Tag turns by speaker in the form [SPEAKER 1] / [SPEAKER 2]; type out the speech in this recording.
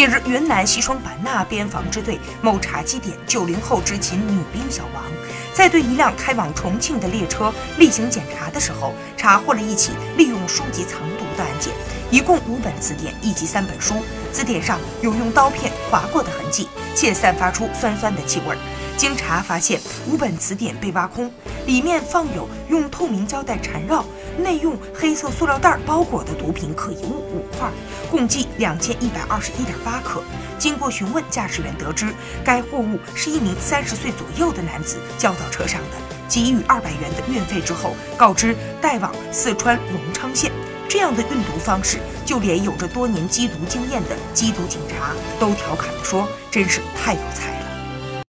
[SPEAKER 1] 近日，云南西双版纳边防支队某查缉点，九零后执勤女兵小王，在对一辆开往重庆的列车例行检查的时候，查获了一起利用书籍藏毒的案件，一共五本词典以及三本书，字典上有用刀片划过的痕迹，且散发出酸酸的气味。经查发现，五本词典被挖空，里面放有用透明胶带缠绕、内用黑色塑料袋包裹的毒品可疑物五块，共计两千一百二十一点八克。经过询问，驾驶员得知该货物是一名三十岁左右的男子叫到车上的，给予二百元的运费之后，告知带往四川隆昌县。这样的运毒方式，就连有着多年缉毒经验的缉毒警察都调侃地说：“真是太有才。”